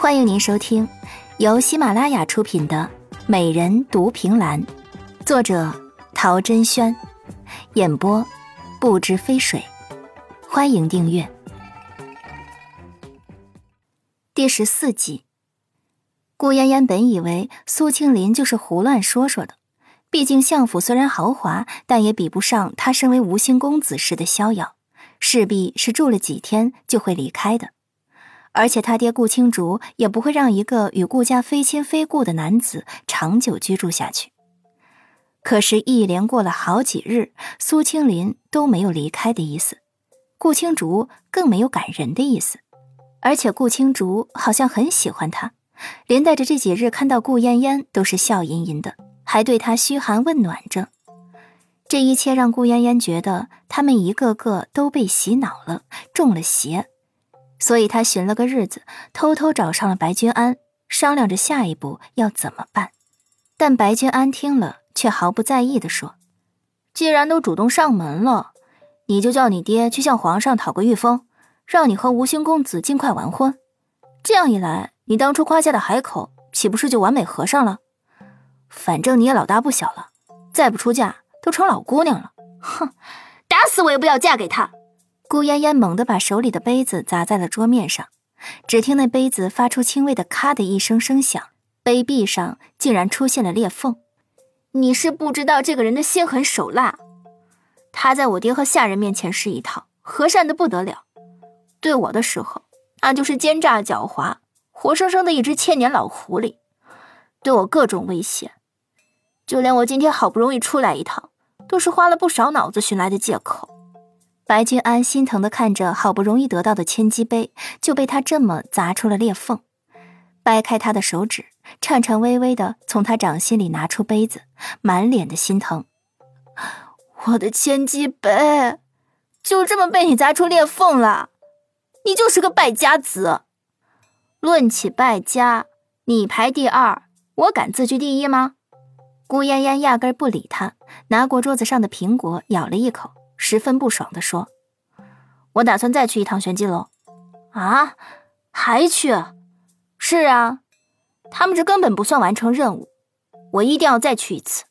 欢迎您收听由喜马拉雅出品的《美人独凭栏》，作者陶珍轩，演播不知飞水。欢迎订阅第十四集。顾嫣嫣本以为苏青林就是胡乱说说的，毕竟相府虽然豪华，但也比不上他身为吴兴公子时的逍遥，势必是住了几天就会离开的。而且他爹顾青竹也不会让一个与顾家非亲非故的男子长久居住下去。可是，一连过了好几日，苏青林都没有离开的意思，顾青竹更没有赶人的意思。而且，顾青竹好像很喜欢他，连带着这几日看到顾嫣嫣都是笑吟吟的，还对他嘘寒问暖着。这一切让顾嫣嫣觉得他们一个个都被洗脑了，中了邪。所以他寻了个日子，偷偷找上了白君安，商量着下一步要怎么办。但白君安听了，却毫不在意的说：“既然都主动上门了，你就叫你爹去向皇上讨个御封，让你和吴兴公子尽快完婚。这样一来，你当初夸下的海口岂不是就完美合上了？反正你也老大不小了，再不出嫁都成老姑娘了。哼，打死我也不要嫁给他。”顾嫣嫣猛地把手里的杯子砸在了桌面上，只听那杯子发出轻微的“咔”的一声声响，杯壁上竟然出现了裂缝。你是不知道这个人的心狠手辣，他在我爹和下人面前是一套，和善的不得了；对我的时候，那就是奸诈狡猾，活生生的一只千年老狐狸，对我各种威胁。就连我今天好不容易出来一趟，都是花了不少脑子寻来的借口。白君安心疼的看着好不容易得到的千机杯，就被他这么砸出了裂缝。掰开他的手指，颤颤巍巍的从他掌心里拿出杯子，满脸的心疼。我的千机杯，就这么被你砸出裂缝了？你就是个败家子！论起败家，你排第二，我敢自居第一吗？顾嫣嫣压根不理他，拿过桌子上的苹果，咬了一口。十分不爽地说：“我打算再去一趟玄机楼。”啊，还去？是啊，他们这根本不算完成任务，我一定要再去一次。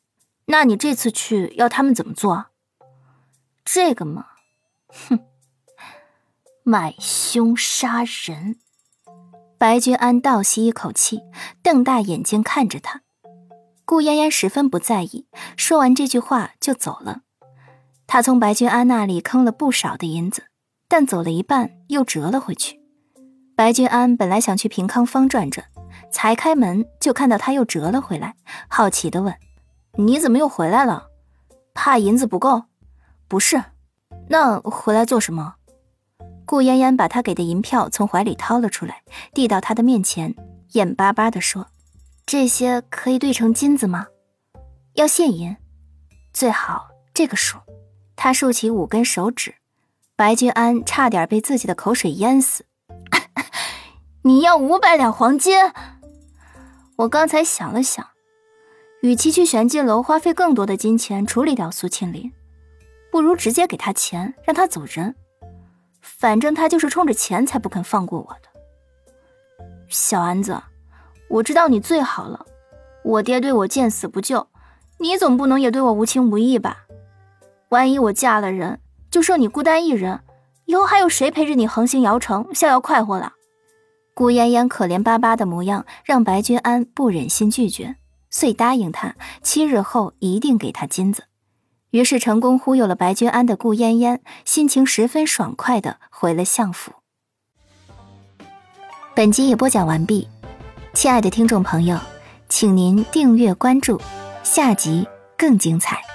那你这次去要他们怎么做？这个嘛，哼，买凶杀人。白君安倒吸一口气，瞪大眼睛看着他。顾嫣嫣十分不在意，说完这句话就走了。他从白君安那里坑了不少的银子，但走了一半又折了回去。白君安本来想去平康坊转转，才开门就看到他又折了回来，好奇的问：“你怎么又回来了？怕银子不够？不是，那回来做什么？”顾嫣嫣把他给的银票从怀里掏了出来，递到他的面前，眼巴巴的说：“这些可以兑成金子吗？要现银，最好这个数。”他竖起五根手指，白君安差点被自己的口水淹死。你要五百两黄金？我刚才想了想，与其去玄机楼花费更多的金钱处理掉苏庆林，不如直接给他钱，让他走人。反正他就是冲着钱才不肯放过我的。小安子，我知道你最好了，我爹对我见死不救，你总不能也对我无情无义吧？万一我嫁了人，就剩你孤单一人，以后还有谁陪着你横行瑶城，逍遥快活了？顾嫣嫣可怜巴巴的模样，让白君安不忍心拒绝，遂答应他七日后一定给他金子。于是成功忽悠了白君安的顾嫣嫣，心情十分爽快的回了相府。本集已播讲完毕，亲爱的听众朋友，请您订阅关注，下集更精彩。